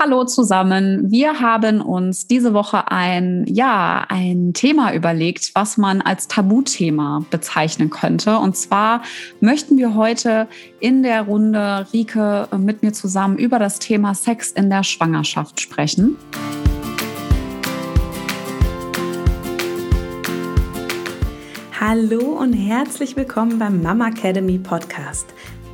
Hallo zusammen. Wir haben uns diese Woche ein, ja, ein Thema überlegt, was man als Tabuthema bezeichnen könnte. Und zwar möchten wir heute in der Runde Rike mit mir zusammen über das Thema Sex in der Schwangerschaft sprechen. Hallo und herzlich willkommen beim Mama Academy Podcast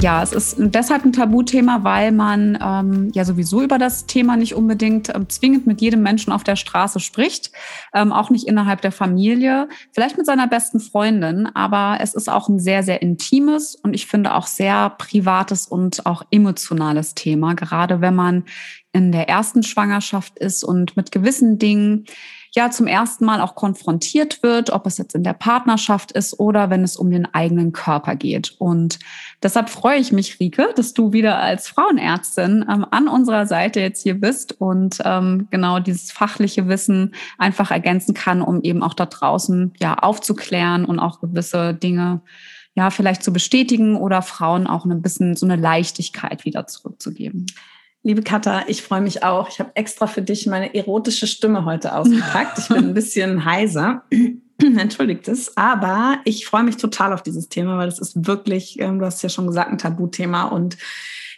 Ja, es ist deshalb ein Tabuthema, weil man ähm, ja sowieso über das Thema nicht unbedingt ähm, zwingend mit jedem Menschen auf der Straße spricht, ähm, auch nicht innerhalb der Familie, vielleicht mit seiner besten Freundin, aber es ist auch ein sehr, sehr intimes und ich finde auch sehr privates und auch emotionales Thema, gerade wenn man in der ersten Schwangerschaft ist und mit gewissen Dingen ja zum ersten Mal auch konfrontiert wird, ob es jetzt in der Partnerschaft ist oder wenn es um den eigenen Körper geht. Und deshalb freue ich mich, Rike, dass du wieder als Frauenärztin ähm, an unserer Seite jetzt hier bist und ähm, genau dieses fachliche Wissen einfach ergänzen kann, um eben auch da draußen ja aufzuklären und auch gewisse Dinge ja vielleicht zu bestätigen oder Frauen auch ein bisschen so eine Leichtigkeit wieder zurückzugeben. Liebe Katha, ich freue mich auch. Ich habe extra für dich meine erotische Stimme heute ausgepackt. Ich bin ein bisschen heiser. Entschuldigt es. Aber ich freue mich total auf dieses Thema, weil es ist wirklich, ähm, du hast ja schon gesagt, ein Tabuthema. Und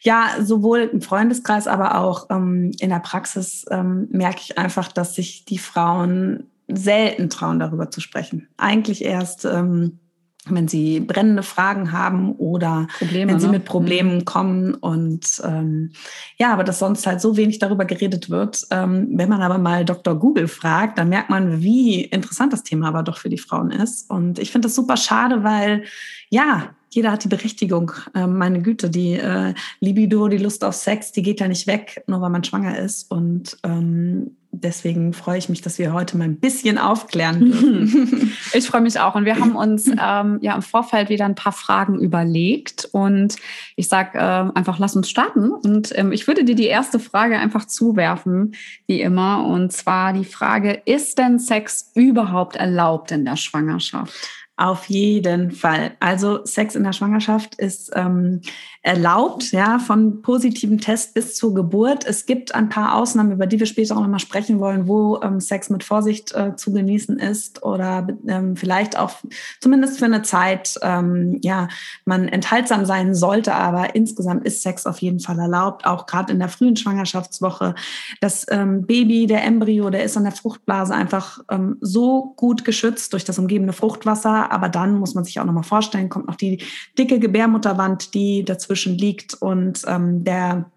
ja, sowohl im Freundeskreis, aber auch ähm, in der Praxis ähm, merke ich einfach, dass sich die Frauen selten trauen, darüber zu sprechen. Eigentlich erst ähm, wenn sie brennende Fragen haben oder Probleme, wenn sie ne? mit Problemen mhm. kommen. Und ähm, ja, aber dass sonst halt so wenig darüber geredet wird. Ähm, wenn man aber mal Dr. Google fragt, dann merkt man, wie interessant das Thema aber doch für die Frauen ist. Und ich finde das super schade, weil ja, jeder hat die Berechtigung. Ähm, meine Güte, die äh, Libido, die Lust auf Sex, die geht ja nicht weg, nur weil man schwanger ist. Und ähm, deswegen freue ich mich, dass wir heute mal ein bisschen aufklären dürfen. Ich freue mich auch. Und wir haben uns ähm, ja im Vorfeld wieder ein paar Fragen überlegt. Und ich sage ähm, einfach, lass uns starten. Und ähm, ich würde dir die erste Frage einfach zuwerfen, wie immer. Und zwar die Frage, ist denn Sex überhaupt erlaubt in der Schwangerschaft? Auf jeden Fall. Also Sex in der Schwangerschaft ist ähm, erlaubt, ja, von positiven Test bis zur Geburt. Es gibt ein paar Ausnahmen, über die wir später auch nochmal sprechen wollen, wo ähm, Sex mit Vorsicht äh, zu genießen ist oder ähm, vielleicht auch zumindest für eine Zeit, ähm, ja, man enthaltsam sein sollte, aber insgesamt ist Sex auf jeden Fall erlaubt, auch gerade in der frühen Schwangerschaftswoche. Das ähm, Baby, der Embryo, der ist an der Fruchtblase einfach ähm, so gut geschützt durch das umgebende Fruchtwasser, aber dann muss man sich auch nochmal vorstellen, kommt noch die dicke Gebärmutterwand, die dazwischen liegt und ähm, der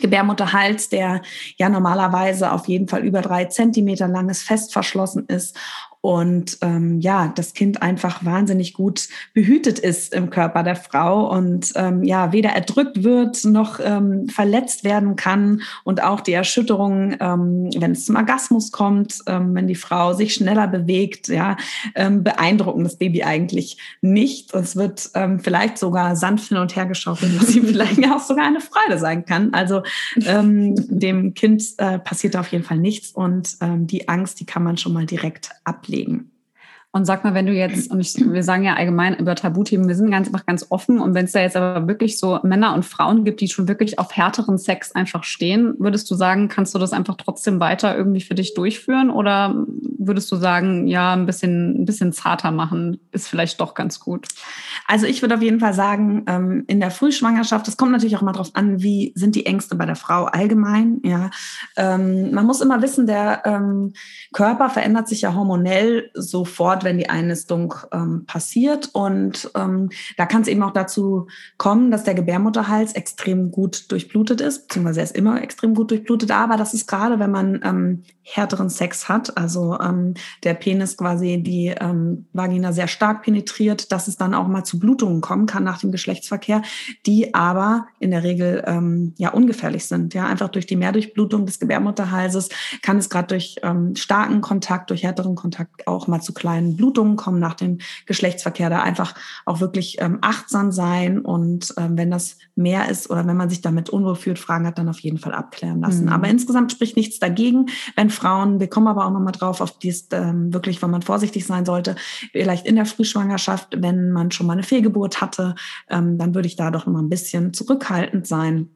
Gebärmutterhals, der ja normalerweise auf jeden Fall über drei Zentimeter lang ist, fest verschlossen ist und ähm, ja, das Kind einfach wahnsinnig gut behütet ist im Körper der Frau und ähm, ja, weder erdrückt wird noch ähm, verletzt werden kann und auch die Erschütterung, ähm, wenn es zum Orgasmus kommt, ähm, wenn die Frau sich schneller bewegt, ja, ähm, beeindrucken das Baby eigentlich nicht. Es wird ähm, vielleicht sogar sanft hin und her geschaufelt, was ihm vielleicht auch sogar eine Freude sein kann. Also ähm, dem Kind äh, passiert auf jeden Fall nichts und ähm, die Angst, die kann man schon mal direkt ablegen legen. Und sag mal, wenn du jetzt, und ich, wir sagen ja allgemein über Tabuthemen, wir sind ganz einfach ganz offen. Und wenn es da jetzt aber wirklich so Männer und Frauen gibt, die schon wirklich auf härteren Sex einfach stehen, würdest du sagen, kannst du das einfach trotzdem weiter irgendwie für dich durchführen? Oder würdest du sagen, ja, ein bisschen, ein bisschen zarter machen ist vielleicht doch ganz gut? Also ich würde auf jeden Fall sagen, ähm, in der Frühschwangerschaft, das kommt natürlich auch mal drauf an, wie sind die Ängste bei der Frau allgemein. Ja, ähm, man muss immer wissen, der ähm, Körper verändert sich ja hormonell sofort wenn die Einnistung ähm, passiert. Und ähm, da kann es eben auch dazu kommen, dass der Gebärmutterhals extrem gut durchblutet ist, beziehungsweise er ist immer extrem gut durchblutet. Aber das ist gerade, wenn man ähm, härteren Sex hat, also ähm, der Penis quasi die ähm, Vagina sehr stark penetriert, dass es dann auch mal zu Blutungen kommen kann nach dem Geschlechtsverkehr, die aber in der Regel ähm, ja ungefährlich sind. Ja, einfach durch die Mehrdurchblutung des Gebärmutterhalses kann es gerade durch ähm, starken Kontakt, durch härteren Kontakt auch mal zu kleinen Blutungen kommen nach dem Geschlechtsverkehr. Da einfach auch wirklich ähm, achtsam sein und ähm, wenn das mehr ist oder wenn man sich damit unwohl fühlt, Fragen hat, dann auf jeden Fall abklären lassen. Mhm. Aber insgesamt spricht nichts dagegen, wenn Frauen, wir kommen aber auch nochmal drauf, auf dies ähm, wirklich, wenn man vorsichtig sein sollte, vielleicht in der Frühschwangerschaft, wenn man schon mal eine Fehlgeburt hatte, ähm, dann würde ich da doch nochmal ein bisschen zurückhaltend sein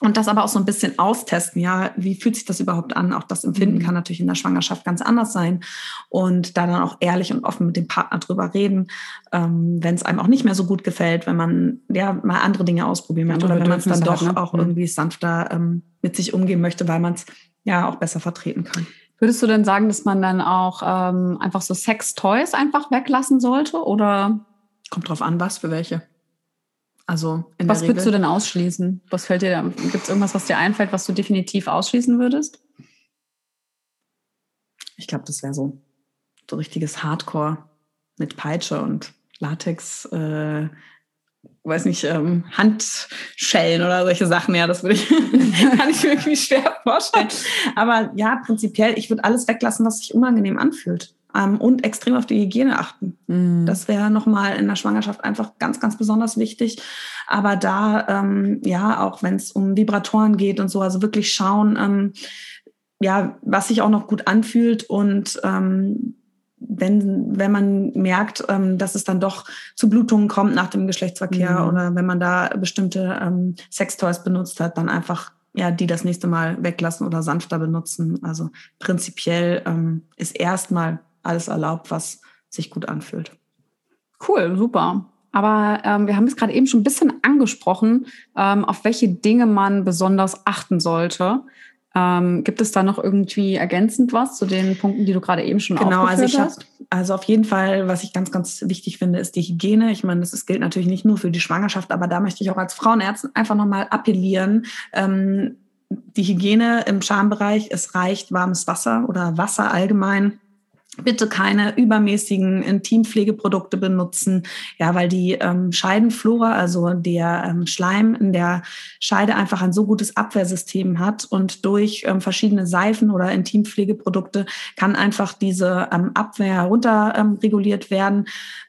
und das aber auch so ein bisschen austesten, ja, wie fühlt sich das überhaupt an? Auch das Empfinden mhm. kann natürlich in der Schwangerschaft ganz anders sein. Und da dann auch ehrlich und offen mit dem Partner drüber reden, ähm, wenn es einem auch nicht mehr so gut gefällt, wenn man ja mal andere Dinge ausprobieren möchte oder wenn man es dann doch hat, ne? auch mhm. irgendwie sanfter ähm, mit sich umgehen möchte, weil man es ja auch besser vertreten kann. Würdest du denn sagen, dass man dann auch ähm, einfach so Sex-Toys einfach weglassen sollte? Oder? Kommt drauf an, was für welche. Also was würdest du denn ausschließen? Was fällt dir? Gibt es irgendwas, was dir einfällt, was du definitiv ausschließen würdest? Ich glaube, das wäre so so richtiges Hardcore mit Peitsche und Latex, äh, weiß nicht, ähm, Handschellen oder solche Sachen. Ja, das würde ich, kann ich mir irgendwie schwer vorstellen. Aber ja, prinzipiell, ich würde alles weglassen, was sich unangenehm anfühlt ähm, und extrem auf die Hygiene achten. Mhm. Das wäre nochmal in der Schwangerschaft einfach ganz, ganz besonders wichtig. Aber da, ähm, ja, auch wenn es um Vibratoren geht und so, also wirklich schauen, ähm, ja, was sich auch noch gut anfühlt und ähm, wenn, wenn man merkt, ähm, dass es dann doch zu Blutungen kommt nach dem Geschlechtsverkehr mhm. oder wenn man da bestimmte ähm, Sextoys benutzt hat, dann einfach ja, die das nächste Mal weglassen oder sanfter benutzen. Also prinzipiell ähm, ist erstmal alles erlaubt, was sich gut anfühlt. Cool, super. Aber ähm, wir haben es gerade eben schon ein bisschen angesprochen, ähm, auf welche Dinge man besonders achten sollte. Ähm, gibt es da noch irgendwie ergänzend was zu den Punkten, die du gerade eben schon genau, also ich hast? Hab, also auf jeden Fall, was ich ganz, ganz wichtig finde, ist die Hygiene. Ich meine, das ist, gilt natürlich nicht nur für die Schwangerschaft, aber da möchte ich auch als Frauenärztin einfach nochmal appellieren. Ähm, die Hygiene im Schambereich, es reicht warmes Wasser oder Wasser allgemein Bitte keine übermäßigen Intimpflegeprodukte benutzen, ja, weil die ähm, Scheidenflora, also der ähm, Schleim in der Scheide einfach ein so gutes Abwehrsystem hat und durch ähm, verschiedene Seifen oder Intimpflegeprodukte kann einfach diese ähm, Abwehr herunterreguliert werden,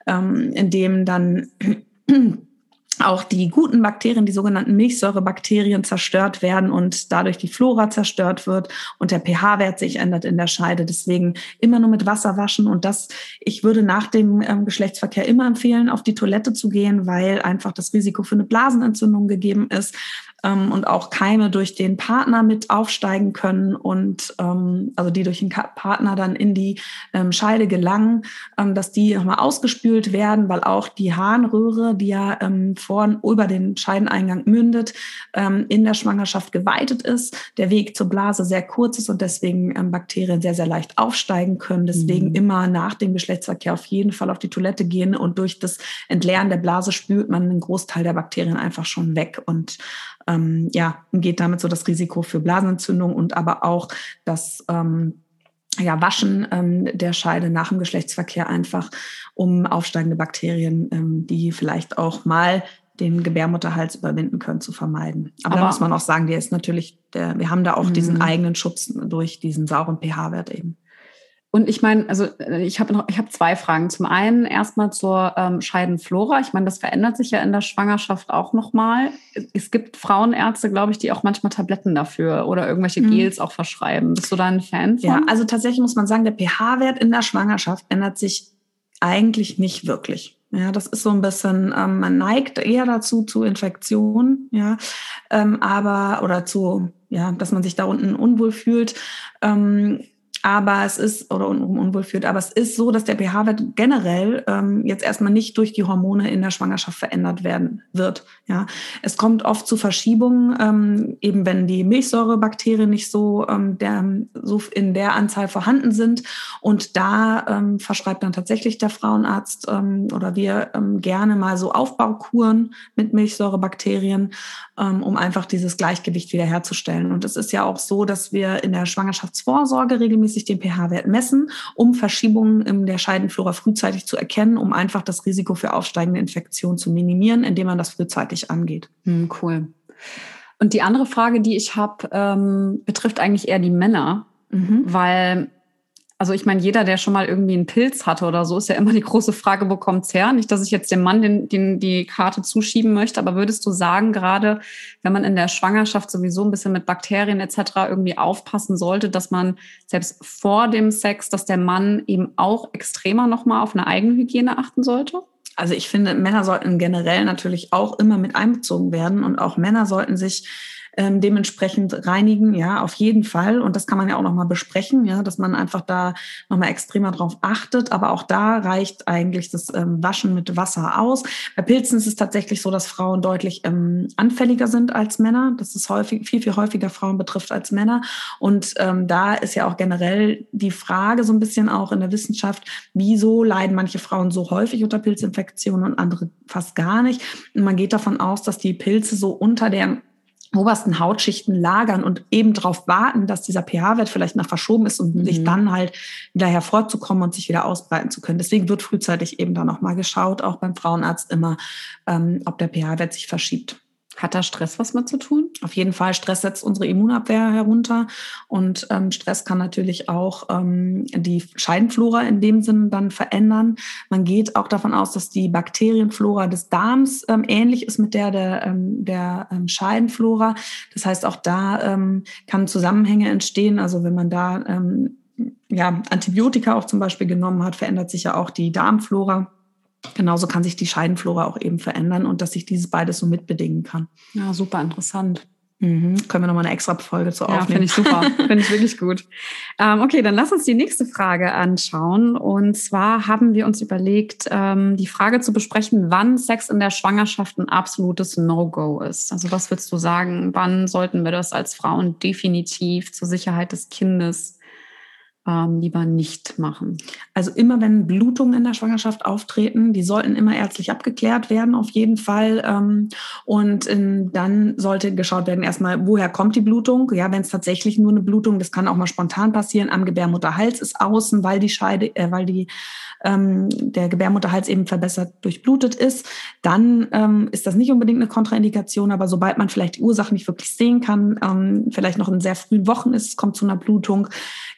ähm, indem dann auch die guten Bakterien, die sogenannten Milchsäurebakterien zerstört werden und dadurch die Flora zerstört wird. Und der pH-Wert sich ändert in der Scheide. Deswegen immer nur mit Wasser waschen. Und das, ich würde nach dem ähm, Geschlechtsverkehr immer empfehlen, auf die Toilette zu gehen, weil einfach das Risiko für eine Blasenentzündung gegeben ist ähm, und auch Keime durch den Partner mit aufsteigen können und ähm, also die durch den Partner dann in die ähm, Scheide gelangen, ähm, dass die nochmal ausgespült werden, weil auch die Harnröhre, die ja ähm, vorn über den Scheideneingang mündet, ähm, in der Schwangerschaft geweitet ist, der Weg zur Blase sehr kurz ist und deswegen ähm, Bakterien sehr, sehr leicht aufsteigen können. Deswegen mhm. immer nach dem Geschlechtsverkehr auf jeden Fall auf die Toilette gehen und durch das Entleeren der Blase spült man einen Großteil der Bakterien einfach schon weg und ähm, ja, geht damit so das Risiko für Blasenentzündung und aber auch das ähm, ja, Waschen ähm, der Scheide nach dem Geschlechtsverkehr einfach, um aufsteigende Bakterien, ähm, die vielleicht auch mal den Gebärmutterhals überwinden können, zu vermeiden. Aber, Aber da muss man auch sagen, der ist natürlich, der, wir haben da auch diesen mhm. eigenen Schutz durch diesen sauren pH-Wert eben. Und ich meine, also äh, ich habe ich habe zwei Fragen. Zum einen erstmal zur ähm, Scheidenflora. Ich meine, das verändert sich ja in der Schwangerschaft auch nochmal. Es gibt Frauenärzte, glaube ich, die auch manchmal Tabletten dafür oder irgendwelche mhm. Gels auch verschreiben. Bist du da ein Fan von? Ja, also tatsächlich muss man sagen, der pH-Wert in der Schwangerschaft ändert sich eigentlich nicht wirklich. Ja, das ist so ein bisschen, ähm, man neigt eher dazu zu Infektionen, ja, ähm, aber oder zu, ja, dass man sich da unten unwohl fühlt. Ähm, aber es ist, oder un unwohl fühlt, aber es ist so, dass der pH-Wert generell ähm, jetzt erstmal nicht durch die Hormone in der Schwangerschaft verändert werden wird. Ja, es kommt oft zu Verschiebungen, ähm, eben wenn die Milchsäurebakterien nicht so, ähm, der, so in der Anzahl vorhanden sind. Und da ähm, verschreibt dann tatsächlich der Frauenarzt ähm, oder wir ähm, gerne mal so Aufbaukuren mit Milchsäurebakterien, ähm, um einfach dieses Gleichgewicht wiederherzustellen. Und es ist ja auch so, dass wir in der Schwangerschaftsvorsorge regelmäßig regelmäßig den pH-Wert messen, um Verschiebungen in der Scheidenflora frühzeitig zu erkennen, um einfach das Risiko für aufsteigende Infektionen zu minimieren, indem man das frühzeitig angeht. Hm, cool. Und die andere Frage, die ich habe, ähm, betrifft eigentlich eher die Männer, mhm. weil also ich meine, jeder, der schon mal irgendwie einen Pilz hatte oder so, ist ja immer die große Frage, wo kommt's her? Nicht, dass ich jetzt dem Mann den, den, die Karte zuschieben möchte, aber würdest du sagen, gerade wenn man in der Schwangerschaft sowieso ein bisschen mit Bakterien etc. irgendwie aufpassen sollte, dass man selbst vor dem Sex, dass der Mann eben auch extremer nochmal auf eine eigene Hygiene achten sollte? Also ich finde, Männer sollten generell natürlich auch immer mit einbezogen werden und auch Männer sollten sich ähm, dementsprechend reinigen, ja, auf jeden Fall. Und das kann man ja auch nochmal besprechen, ja, dass man einfach da nochmal extremer drauf achtet. Aber auch da reicht eigentlich das ähm, Waschen mit Wasser aus. Bei Pilzen ist es tatsächlich so, dass Frauen deutlich ähm, anfälliger sind als Männer. Das ist häufig, viel, viel häufiger Frauen betrifft als Männer. Und ähm, da ist ja auch generell die Frage so ein bisschen auch in der Wissenschaft, wieso leiden manche Frauen so häufig unter Pilzinfektionen und andere fast gar nicht. Und man geht davon aus, dass die Pilze so unter der obersten Hautschichten lagern und eben darauf warten, dass dieser pH-Wert vielleicht nach verschoben ist und mhm. sich dann halt wieder hervorzukommen und sich wieder ausbreiten zu können. Deswegen wird frühzeitig eben da nochmal geschaut, auch beim Frauenarzt immer, ähm, ob der pH-Wert sich verschiebt. Hat da Stress was mit zu tun? Auf jeden Fall. Stress setzt unsere Immunabwehr herunter und ähm, Stress kann natürlich auch ähm, die Scheidenflora in dem Sinne dann verändern. Man geht auch davon aus, dass die Bakterienflora des Darms ähm, ähnlich ist mit der der, ähm, der ähm, Scheidenflora. Das heißt, auch da ähm, kann Zusammenhänge entstehen. Also wenn man da ähm, ja, Antibiotika auch zum Beispiel genommen hat, verändert sich ja auch die Darmflora. Genauso kann sich die Scheidenflora auch eben verändern und dass sich dieses beides so mitbedingen kann. Ja, super interessant. Mhm. Können wir nochmal eine extra Folge zu aufnehmen. Ja, finde ich super. finde ich wirklich gut. Ähm, okay, dann lass uns die nächste Frage anschauen. Und zwar haben wir uns überlegt, ähm, die Frage zu besprechen, wann Sex in der Schwangerschaft ein absolutes No-Go ist. Also was würdest du sagen, wann sollten wir das als Frauen definitiv zur Sicherheit des Kindes ähm, lieber nicht machen. Also immer wenn Blutungen in der Schwangerschaft auftreten, die sollten immer ärztlich abgeklärt werden, auf jeden Fall. Ähm, und in, dann sollte geschaut werden, erstmal, woher kommt die Blutung? Ja, wenn es tatsächlich nur eine Blutung, das kann auch mal spontan passieren, am Gebärmutterhals ist außen, weil die Scheide, äh, weil die ähm, der Gebärmutterhals eben verbessert durchblutet ist, dann ähm, ist das nicht unbedingt eine Kontraindikation, aber sobald man vielleicht die Ursache nicht wirklich sehen kann, ähm, vielleicht noch in sehr frühen Wochen ist, kommt zu einer Blutung,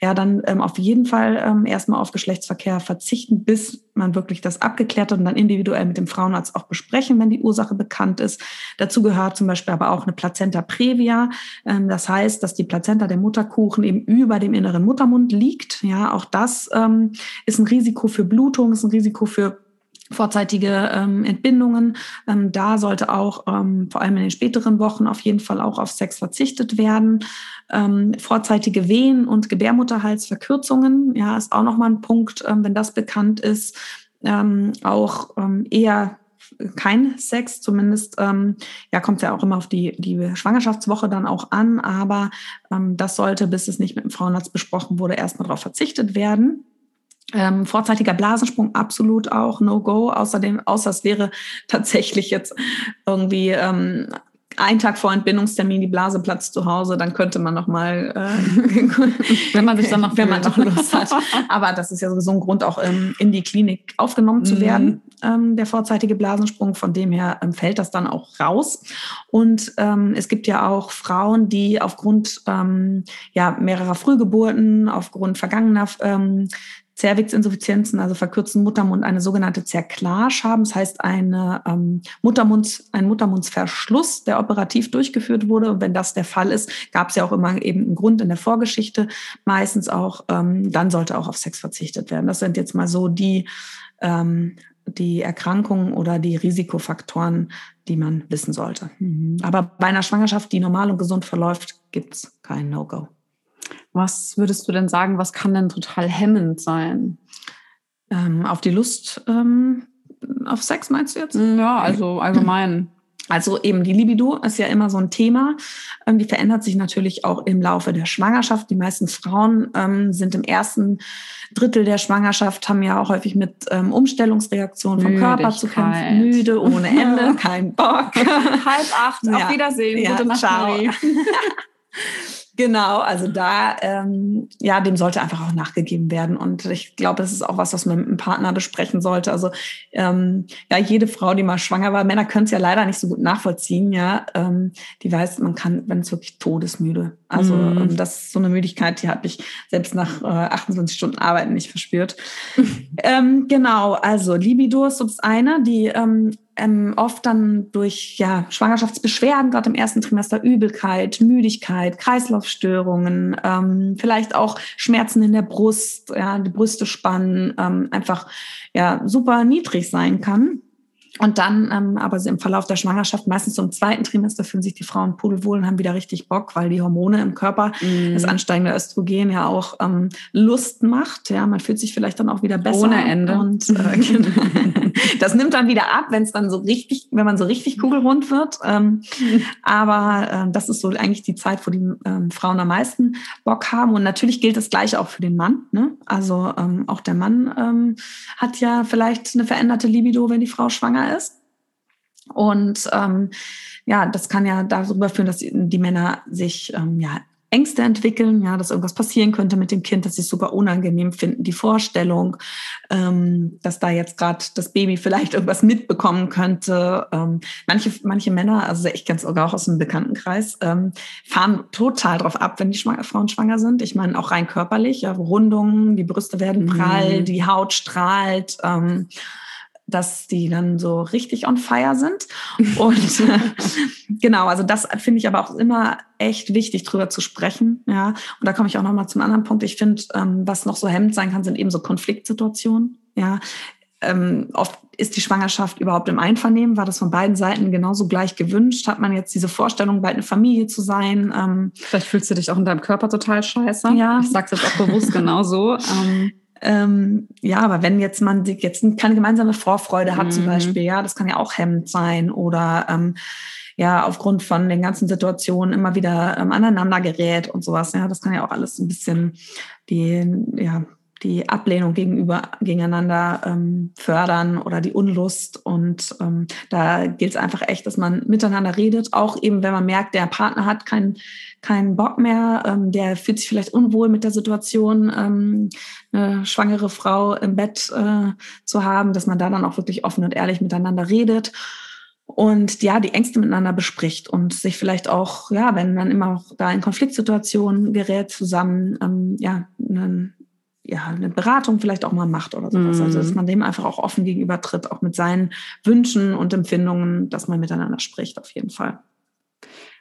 ja, dann ähm, auf jeden Fall ähm, erstmal auf Geschlechtsverkehr verzichten, bis man wirklich das abgeklärt hat und dann individuell mit dem Frauenarzt auch besprechen, wenn die Ursache bekannt ist. Dazu gehört zum Beispiel aber auch eine Plazenta previa. Ähm, das heißt, dass die Plazenta der Mutterkuchen eben über dem inneren Muttermund liegt. Ja, auch das ähm, ist ein Risiko für Blutung, ist ein Risiko für vorzeitige ähm, Entbindungen. Ähm, da sollte auch ähm, vor allem in den späteren Wochen auf jeden Fall auch auf Sex verzichtet werden. Ähm, vorzeitige Wehen und Gebärmutterhalsverkürzungen, ja, ist auch nochmal ein Punkt, ähm, wenn das bekannt ist. Ähm, auch ähm, eher kein Sex, zumindest ähm, ja kommt ja auch immer auf die die Schwangerschaftswoche dann auch an, aber ähm, das sollte, bis es nicht mit dem Frauenarzt besprochen wurde, erstmal darauf verzichtet werden. Ähm, vorzeitiger Blasensprung absolut auch No-Go. Außerdem, außer es wäre tatsächlich jetzt irgendwie ähm, ein Tag vor Entbindungstermin die Blase platzt zu Hause, dann könnte man noch mal, äh, wenn man sich dann noch, wenn man noch Lust hat. Aber das ist ja sowieso ein Grund, auch ähm, in die Klinik aufgenommen zu mhm. werden, ähm, der vorzeitige Blasensprung. Von dem her ähm, fällt das dann auch raus. Und ähm, es gibt ja auch Frauen, die aufgrund ähm, ja mehrerer Frühgeburten, aufgrund vergangener ähm, Zervixinsuffizienzen, also verkürzten Muttermund, eine sogenannte Zerklage haben. Das heißt, eine, ähm, Muttermunds, ein Muttermundsverschluss, der operativ durchgeführt wurde. Und wenn das der Fall ist, gab es ja auch immer eben einen Grund in der Vorgeschichte. Meistens auch, ähm, dann sollte auch auf Sex verzichtet werden. Das sind jetzt mal so die, ähm, die Erkrankungen oder die Risikofaktoren, die man wissen sollte. Mhm. Aber bei einer Schwangerschaft, die normal und gesund verläuft, gibt's kein No-Go. Was würdest du denn sagen, was kann denn total hemmend sein? Ähm, auf die Lust ähm, auf Sex meinst du jetzt? Ja, also allgemein. Also eben die Libido ist ja immer so ein Thema. Ähm, die verändert sich natürlich auch im Laufe der Schwangerschaft. Die meisten Frauen ähm, sind im ersten Drittel der Schwangerschaft, haben ja auch häufig mit ähm, Umstellungsreaktionen vom Körper zu kämpfen. Müde, ohne Ende, kein Bock. Halb acht, auf ja. Wiedersehen, ja, gute Nacht, ciao. Genau, also da, ähm, ja, dem sollte einfach auch nachgegeben werden. Und ich glaube, das ist auch was, was man mit einem Partner besprechen sollte. Also ähm, ja, jede Frau, die mal schwanger war, Männer können es ja leider nicht so gut nachvollziehen, ja. Ähm, die weiß, man kann, wenn es wirklich todesmüde. Also mm. ähm, das ist so eine Müdigkeit, die habe ich selbst nach äh, 28 Stunden Arbeiten nicht verspürt. ähm, genau, also Libido ist so das eine, die ähm, ähm, oft dann durch ja, Schwangerschaftsbeschwerden, gerade im ersten Trimester Übelkeit, Müdigkeit, Kreislaufstörungen, ähm, vielleicht auch Schmerzen in der Brust, ja, die Brüste spannen, ähm, einfach ja, super niedrig sein kann. Und dann, ähm, aber im Verlauf der Schwangerschaft, meistens so im zweiten Trimester, fühlen sich die Frauen pudelwohl und haben wieder richtig Bock, weil die Hormone im Körper, mm. das ansteigende Östrogen ja auch ähm, Lust macht. Ja, man fühlt sich vielleicht dann auch wieder besser. Ohne Ende. Und äh, genau. das nimmt dann wieder ab, wenn es dann so richtig, wenn man so richtig kugelrund wird. Ähm, aber äh, das ist so eigentlich die Zeit, wo die ähm, Frauen am meisten Bock haben. Und natürlich gilt das gleiche auch für den Mann. Ne? Also ähm, auch der Mann ähm, hat ja vielleicht eine veränderte Libido, wenn die Frau schwanger ist. Und ähm, ja, das kann ja darüber führen, dass die Männer sich ähm, ja Ängste entwickeln, ja, dass irgendwas passieren könnte mit dem Kind, dass sie es super unangenehm finden, die Vorstellung, ähm, dass da jetzt gerade das Baby vielleicht irgendwas mitbekommen könnte. Ähm, manche, manche Männer, also ich kenne es auch aus dem Bekanntenkreis, ähm, fahren total drauf ab, wenn die Schwang Frauen schwanger sind. Ich meine auch rein körperlich, ja, Rundungen, die Brüste werden prall, mhm. die Haut strahlt. Ähm, dass die dann so richtig on fire sind. Und genau, also das finde ich aber auch immer echt wichtig, drüber zu sprechen. Ja, und da komme ich auch nochmal zum anderen Punkt. Ich finde, ähm, was noch so hemmend sein kann, sind eben so Konfliktsituationen. Ja, ähm, oft ist die Schwangerschaft überhaupt im Einvernehmen? War das von beiden Seiten genauso gleich gewünscht? Hat man jetzt diese Vorstellung, bald eine Familie zu sein? Ähm, Vielleicht fühlst du dich auch in deinem Körper total scheiße. Ja. Ich sag's jetzt auch bewusst genauso. Ähm, ähm, ja, aber wenn jetzt man jetzt keine gemeinsame Vorfreude hat mhm. zum Beispiel, ja, das kann ja auch hemmend sein oder ähm, ja, aufgrund von den ganzen Situationen immer wieder ähm, aneinander gerät und sowas. Ja, das kann ja auch alles ein bisschen die, ja, die Ablehnung gegenüber gegeneinander ähm, fördern oder die Unlust. Und ähm, da gilt es einfach echt, dass man miteinander redet, auch eben wenn man merkt, der Partner hat keinen keinen Bock mehr, ähm, der fühlt sich vielleicht unwohl mit der Situation, ähm, eine schwangere Frau im Bett äh, zu haben, dass man da dann auch wirklich offen und ehrlich miteinander redet und ja, die Ängste miteinander bespricht und sich vielleicht auch, ja, wenn man immer auch da in Konfliktsituationen gerät, zusammen ähm, ja, einen ja, eine Beratung vielleicht auch mal macht oder sowas. Mm. Also, dass mhm. man dem einfach auch offen gegenüber tritt, auch mit seinen Wünschen und Empfindungen, dass man miteinander spricht, auf jeden Fall.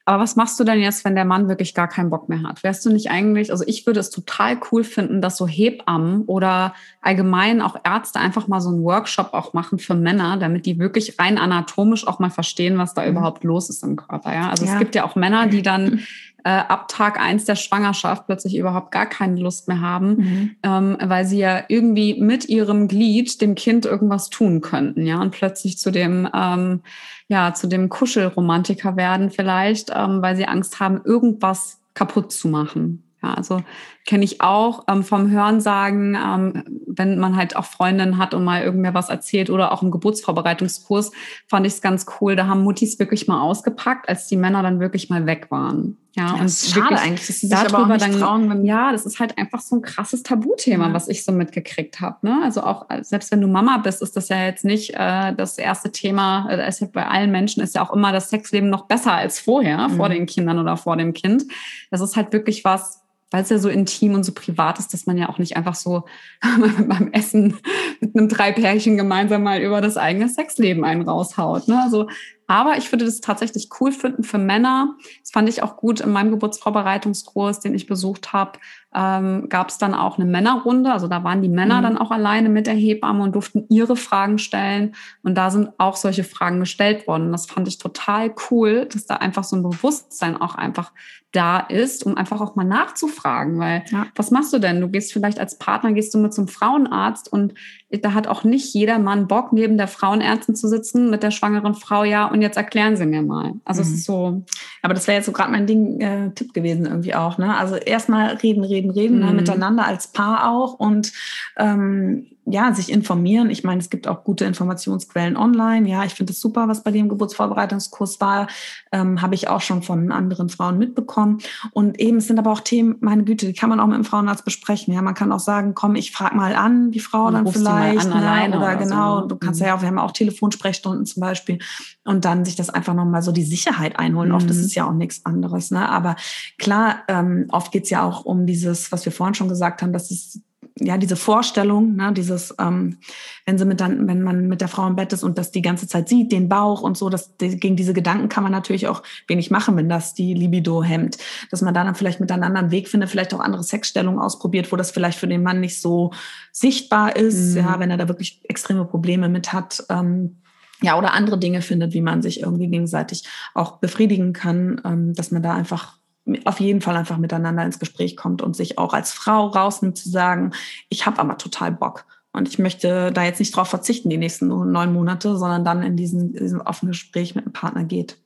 Aber was machst du denn jetzt, wenn der Mann wirklich gar keinen Bock mehr hat? Wärst du nicht eigentlich, also ich würde es total cool finden, dass so Hebammen oder allgemein auch Ärzte einfach mal so einen Workshop auch machen für Männer, damit die wirklich rein anatomisch auch mal verstehen, was da mhm. überhaupt los ist im Körper. Ja, also ja. es gibt ja auch Männer, die dann äh, ab Tag eins der Schwangerschaft plötzlich überhaupt gar keine Lust mehr haben, mhm. ähm, weil sie ja irgendwie mit ihrem Glied dem Kind irgendwas tun könnten, ja, und plötzlich zu dem, ähm, ja, zu dem Kuschelromantiker werden vielleicht, ähm, weil sie Angst haben, irgendwas kaputt zu machen. Ja, also kenne ich auch ähm, vom Hörensagen, ähm, wenn man halt auch Freundinnen hat und mal irgendwer was erzählt oder auch im Geburtsvorbereitungskurs, fand ich es ganz cool. Da haben Muttis wirklich mal ausgepackt, als die Männer dann wirklich mal weg waren. Ja, ja und das ist schade wirklich, eigentlich, dass sie sich aber auch nicht dann, trauen. Wenn, ja, das ist halt einfach so ein krasses Tabuthema, ja. was ich so mitgekriegt habe. Ne? Also auch, selbst wenn du Mama bist, ist das ja jetzt nicht äh, das erste Thema. Äh, ist ja bei allen Menschen ist ja auch immer das Sexleben noch besser als vorher, mhm. vor den Kindern oder vor dem Kind. Das ist halt wirklich was, weil es ja so intim und so privat ist, dass man ja auch nicht einfach so beim Essen mit einem Dreipärchen gemeinsam mal über das eigene Sexleben einen raushaut. Ne? Also aber ich würde das tatsächlich cool finden für Männer. Das fand ich auch gut in meinem Geburtsvorbereitungskurs, den ich besucht habe. Ähm, gab es dann auch eine Männerrunde. Also da waren die Männer mhm. dann auch alleine mit der Hebamme und durften ihre Fragen stellen. Und da sind auch solche Fragen gestellt worden. Das fand ich total cool, dass da einfach so ein Bewusstsein auch einfach da ist, um einfach auch mal nachzufragen. Weil ja. was machst du denn? Du gehst vielleicht als Partner, gehst du mit zum Frauenarzt und da hat auch nicht jeder Mann Bock, neben der Frauenärztin zu sitzen mit der schwangeren Frau, ja, und jetzt erklären Sie mir mal. Also mhm. es ist so. Aber das wäre jetzt so gerade mein Ding, äh, Tipp gewesen irgendwie auch. Ne? Also erstmal reden, reden, reden ne, mhm. ne, miteinander als Paar auch und ähm, ja, sich informieren. Ich meine, es gibt auch gute Informationsquellen online. Ja, ich finde es super, was bei dem Geburtsvorbereitungskurs war. Ähm, Habe ich auch schon von anderen Frauen mitbekommen. Und eben, es sind aber auch Themen, meine Güte, die kann man auch mit dem Frauenarzt besprechen. Ja, man kann auch sagen, komm, ich frage mal an, die Frau und dann vielleicht. An, ne? oder, oder, genau, so. du kannst mhm. ja auch, wir haben auch Telefonsprechstunden zum Beispiel. Und dann sich das einfach nochmal so die Sicherheit einholen. Mhm. Oft ist es ja auch nichts anderes. Ne? Aber klar, ähm, oft geht's ja auch um dieses, was wir vorhin schon gesagt haben, dass es ja, diese Vorstellung, ne, dieses, ähm, wenn sie mit dann, wenn man mit der Frau im Bett ist und das die ganze Zeit sieht, den Bauch und so, die, gegen diese Gedanken kann man natürlich auch wenig machen, wenn das die Libido hemmt. Dass man da dann vielleicht mit einem anderen Weg findet, vielleicht auch andere Sexstellungen ausprobiert, wo das vielleicht für den Mann nicht so sichtbar ist, mhm. ja, wenn er da wirklich extreme Probleme mit hat. Ähm, ja, oder andere Dinge findet, wie man sich irgendwie gegenseitig auch befriedigen kann, ähm, dass man da einfach auf jeden Fall einfach miteinander ins Gespräch kommt und sich auch als Frau rausnimmt zu sagen, ich habe aber total Bock. Und ich möchte da jetzt nicht drauf verzichten, die nächsten neun Monate, sondern dann in diesen, diesen offenen Gespräch mit dem Partner geht.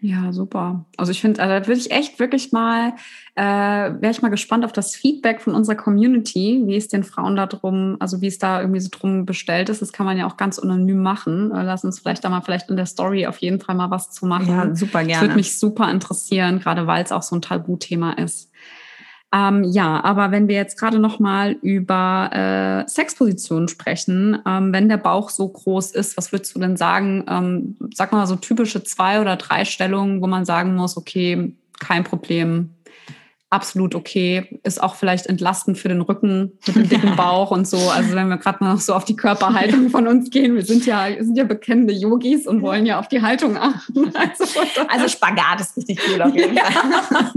Ja, super. Also ich finde, also da würde ich echt wirklich mal, äh, wäre ich mal gespannt auf das Feedback von unserer Community, wie es den Frauen da drum, also wie es da irgendwie so drum bestellt ist. Das kann man ja auch ganz anonym machen. Äh, lass uns vielleicht da mal vielleicht in der Story auf jeden Fall mal was zu machen. Ja, super gerne. Das würde mich super interessieren, gerade weil es auch so ein Tabuthema ist. Ähm, ja, aber wenn wir jetzt gerade noch mal über äh, Sexpositionen sprechen, ähm, wenn der Bauch so groß ist, was würdest du denn sagen? Ähm, sag mal so typische zwei oder drei Stellungen, wo man sagen muss, okay, kein Problem, absolut okay. Ist auch vielleicht entlastend für den Rücken mit dem dicken Bauch und so. Also wenn wir gerade mal noch so auf die Körperhaltung von uns gehen, wir sind ja, wir sind ja bekennende Yogis und wollen ja auf die Haltung achten. Also, also Spagat ist richtig cool auf jeden Fall.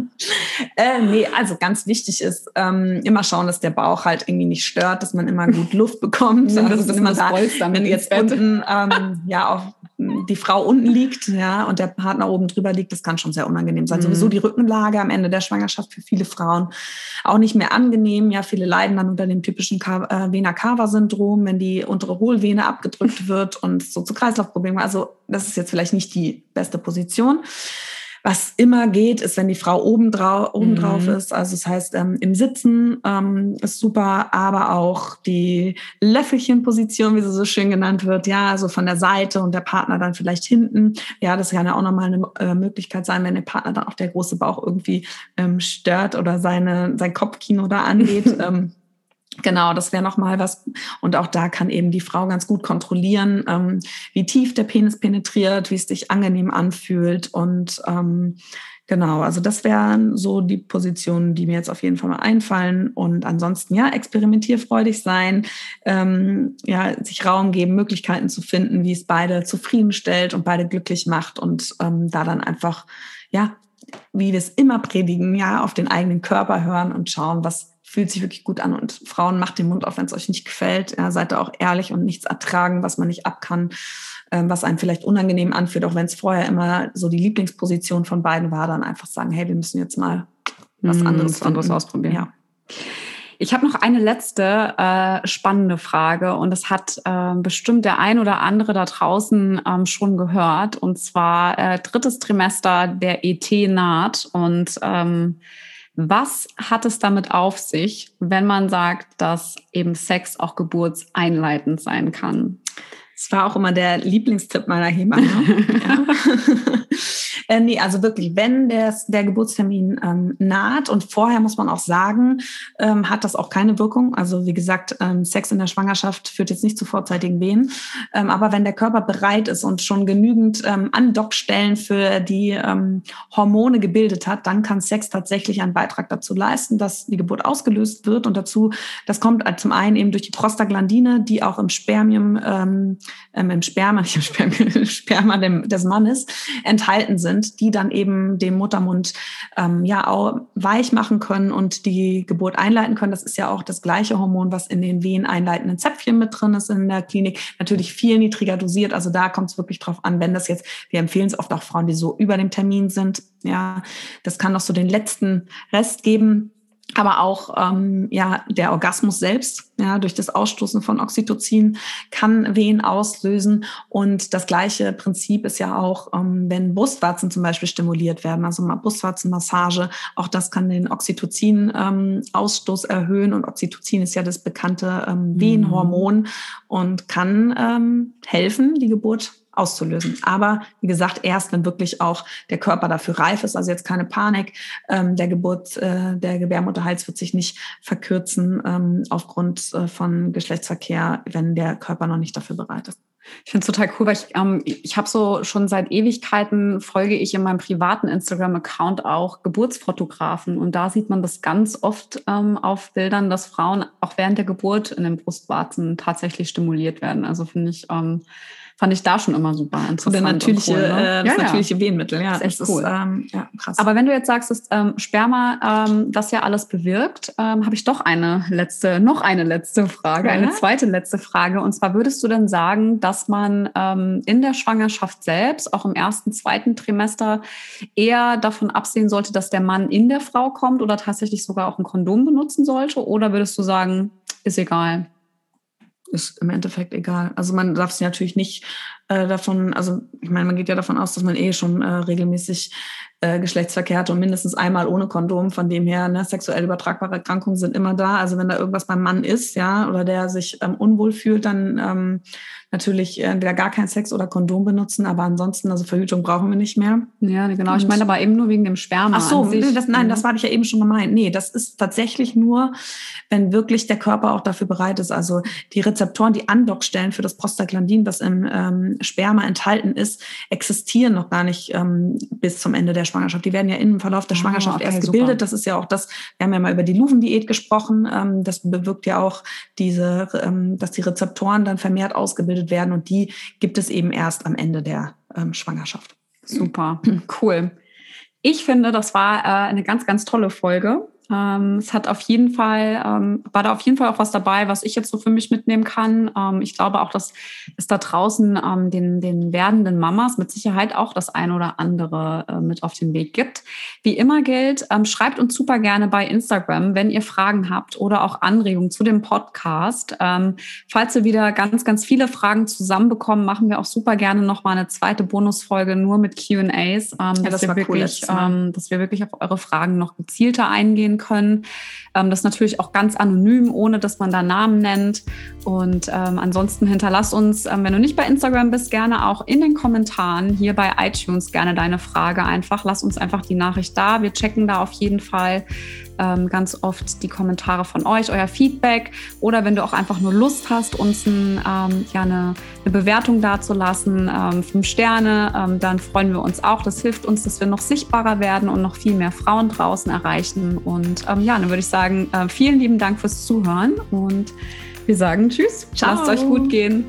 äh, nee, also ganz wichtig ist ähm, immer schauen, dass der Bauch halt irgendwie nicht stört, dass man immer gut Luft bekommt. also, das dass man da, wenn jetzt unten ähm, ja auf die Frau unten liegt, ja, und der Partner oben drüber liegt, das kann schon sehr unangenehm sein. Mhm. Sowieso die Rückenlage am Ende der Schwangerschaft für viele Frauen auch nicht mehr angenehm. Ja, viele leiden dann unter dem typischen äh, Vena-Cava-Syndrom, wenn die untere Hohlvene abgedrückt wird und so zu Kreislaufproblemen. Also das ist jetzt vielleicht nicht die beste Position. Was immer geht, ist, wenn die Frau oben, drau oben mhm. drauf ist. Also das heißt, ähm, im Sitzen ähm, ist super, aber auch die Löffelchenposition, wie sie so schön genannt wird, ja, also von der Seite und der Partner dann vielleicht hinten. Ja, das kann ja auch nochmal eine äh, Möglichkeit sein, wenn der Partner dann auch der große Bauch irgendwie ähm, stört oder seine, sein Kopfkino da angeht. ähm, Genau, das wäre nochmal was. Und auch da kann eben die Frau ganz gut kontrollieren, ähm, wie tief der Penis penetriert, wie es sich angenehm anfühlt. Und ähm, genau, also das wären so die Positionen, die mir jetzt auf jeden Fall mal einfallen. Und ansonsten, ja, experimentierfreudig sein, ähm, ja, sich Raum geben, Möglichkeiten zu finden, wie es beide zufriedenstellt und beide glücklich macht. Und ähm, da dann einfach, ja, wie wir es immer predigen, ja, auf den eigenen Körper hören und schauen, was fühlt sich wirklich gut an und Frauen macht den Mund auf, wenn es euch nicht gefällt. Ja, seid da auch ehrlich und nichts ertragen, was man nicht ab kann, ähm, was einem vielleicht unangenehm anfühlt, auch wenn es vorher immer so die Lieblingsposition von beiden war, dann einfach sagen, hey, wir müssen jetzt mal was anderes, mm, anderes ausprobieren. Ja. Ich habe noch eine letzte äh, spannende Frage und das hat äh, bestimmt der ein oder andere da draußen ähm, schon gehört. Und zwar äh, drittes Trimester der ET naht und ähm, was hat es damit auf sich, wenn man sagt, dass eben Sex auch geburtseinleitend sein kann? Das war auch immer der Lieblingstipp meiner Hebamme. ja. Äh, nee, also wirklich, wenn der, der Geburtstermin ähm, naht und vorher muss man auch sagen, ähm, hat das auch keine Wirkung. Also wie gesagt, ähm, Sex in der Schwangerschaft führt jetzt nicht zu vorzeitigen Wehen. Ähm, aber wenn der Körper bereit ist und schon genügend ähm, Andockstellen für die ähm, Hormone gebildet hat, dann kann Sex tatsächlich einen Beitrag dazu leisten, dass die Geburt ausgelöst wird. Und dazu, das kommt zum einen eben durch die Prostaglandine, die auch im Spermium, ähm, ähm im Sperma, nicht im Spermium, Sperma des Mannes enthalten sind sind, die dann eben den Muttermund ähm, ja auch weich machen können und die Geburt einleiten können. Das ist ja auch das gleiche Hormon, was in den Wehen einleitenden Zäpfchen mit drin ist in der Klinik. Natürlich viel niedriger dosiert. Also da kommt es wirklich drauf an, wenn das jetzt, wir empfehlen es oft auch Frauen, die so über dem Termin sind. Ja, das kann noch so den letzten Rest geben aber auch ähm, ja der Orgasmus selbst, ja durch das Ausstoßen von Oxytocin kann Wehen auslösen. Und das gleiche Prinzip ist ja auch, ähm, wenn Brustwarzen zum Beispiel stimuliert werden, also mal Brustwarzenmassage, auch das kann den Oxytocin-Ausstoß ähm, erhöhen. Und Oxytocin ist ja das bekannte ähm, mhm. Wehenhormon und kann ähm, helfen, die Geburt auszulösen. Aber wie gesagt, erst wenn wirklich auch der Körper dafür reif ist, also jetzt keine Panik, ähm, der Geburt, äh, der Gebärmutterhals wird sich nicht verkürzen ähm, aufgrund äh, von Geschlechtsverkehr, wenn der Körper noch nicht dafür bereit ist. Ich finde es total cool, weil ich, ähm, ich habe so schon seit Ewigkeiten folge ich in meinem privaten Instagram-Account auch Geburtsfotografen und da sieht man das ganz oft ähm, auf Bildern, dass Frauen auch während der Geburt in den Brustwarzen tatsächlich stimuliert werden. Also finde ich ähm, fand ich da schon immer super interessant. Der natürliche, cool, ne? äh, das ja, natürliche ja. Wehenmittel, ja. Das ist echt cool. Ist, ähm, ja, krass. Aber wenn du jetzt sagst, dass ähm, Sperma ähm, das ja alles bewirkt, ähm, habe ich doch eine letzte, noch eine letzte Frage, ja. eine zweite letzte Frage. Und zwar würdest du denn sagen, dass man ähm, in der Schwangerschaft selbst, auch im ersten, zweiten Trimester, eher davon absehen sollte, dass der Mann in der Frau kommt oder tatsächlich sogar auch ein Kondom benutzen sollte? Oder würdest du sagen, ist egal? Ist im Endeffekt egal. Also man darf sich natürlich nicht äh, davon, also ich meine, man geht ja davon aus, dass man eh schon äh, regelmäßig äh, Geschlechtsverkehr hat und mindestens einmal ohne Kondom. Von dem her, ne, sexuell übertragbare Erkrankungen sind immer da. Also wenn da irgendwas beim Mann ist, ja, oder der sich ähm, unwohl fühlt, dann ähm, natürlich entweder gar kein Sex oder Kondom benutzen, aber ansonsten, also Verhütung brauchen wir nicht mehr. Ja, genau. Und ich meine aber eben nur wegen dem Sperma. Ach so, nee, das, nein, das mhm. habe ich ja eben schon gemeint. Nee, das ist tatsächlich nur, wenn wirklich der Körper auch dafür bereit ist. Also die Rezeptoren, die Andockstellen für das Prostaglandin, das im ähm, Sperma enthalten ist, existieren noch gar nicht ähm, bis zum Ende der Schwangerschaft. Die werden ja im Verlauf der ah, Schwangerschaft oh, okay, erst gebildet. Super. Das ist ja auch das, wir haben ja mal über die Luvendiät gesprochen. Ähm, das bewirkt ja auch diese, ähm, dass die Rezeptoren dann vermehrt ausgebildet werden und die gibt es eben erst am Ende der ähm, Schwangerschaft. Super, cool. Ich finde, das war äh, eine ganz, ganz tolle Folge. Ähm, es hat auf jeden Fall, ähm, war da auf jeden Fall auch was dabei, was ich jetzt so für mich mitnehmen kann. Ähm, ich glaube auch, dass es da draußen ähm, den, den werdenden Mamas mit Sicherheit auch das eine oder andere äh, mit auf den Weg gibt. Wie immer gilt, ähm, schreibt uns super gerne bei Instagram, wenn ihr Fragen habt oder auch Anregungen zu dem Podcast. Ähm, falls wir wieder ganz, ganz viele Fragen zusammenbekommen, machen wir auch super gerne nochmal eine zweite Bonusfolge nur mit Q&As, ja, dass, wir wirklich, cool dass wir wirklich auf eure Fragen noch gezielter eingehen können. Ähm, das natürlich auch ganz anonym, ohne dass man da Namen nennt. Und ähm, ansonsten hinterlass uns, ähm, wenn du nicht bei Instagram bist, gerne auch in den Kommentaren hier bei iTunes gerne deine Frage einfach. Lass uns einfach die Nachricht da. Wir checken da auf jeden Fall ähm, ganz oft die Kommentare von euch, euer Feedback oder wenn du auch einfach nur Lust hast, uns ein, ähm, ja, eine, eine Bewertung dazulassen, ähm, fünf Sterne, ähm, dann freuen wir uns auch. Das hilft uns, dass wir noch sichtbarer werden und noch viel mehr Frauen draußen erreichen. Und ähm, ja, dann würde ich sagen, äh, vielen lieben Dank fürs Zuhören und wir sagen Tschüss. Ciao. Lasst euch gut gehen.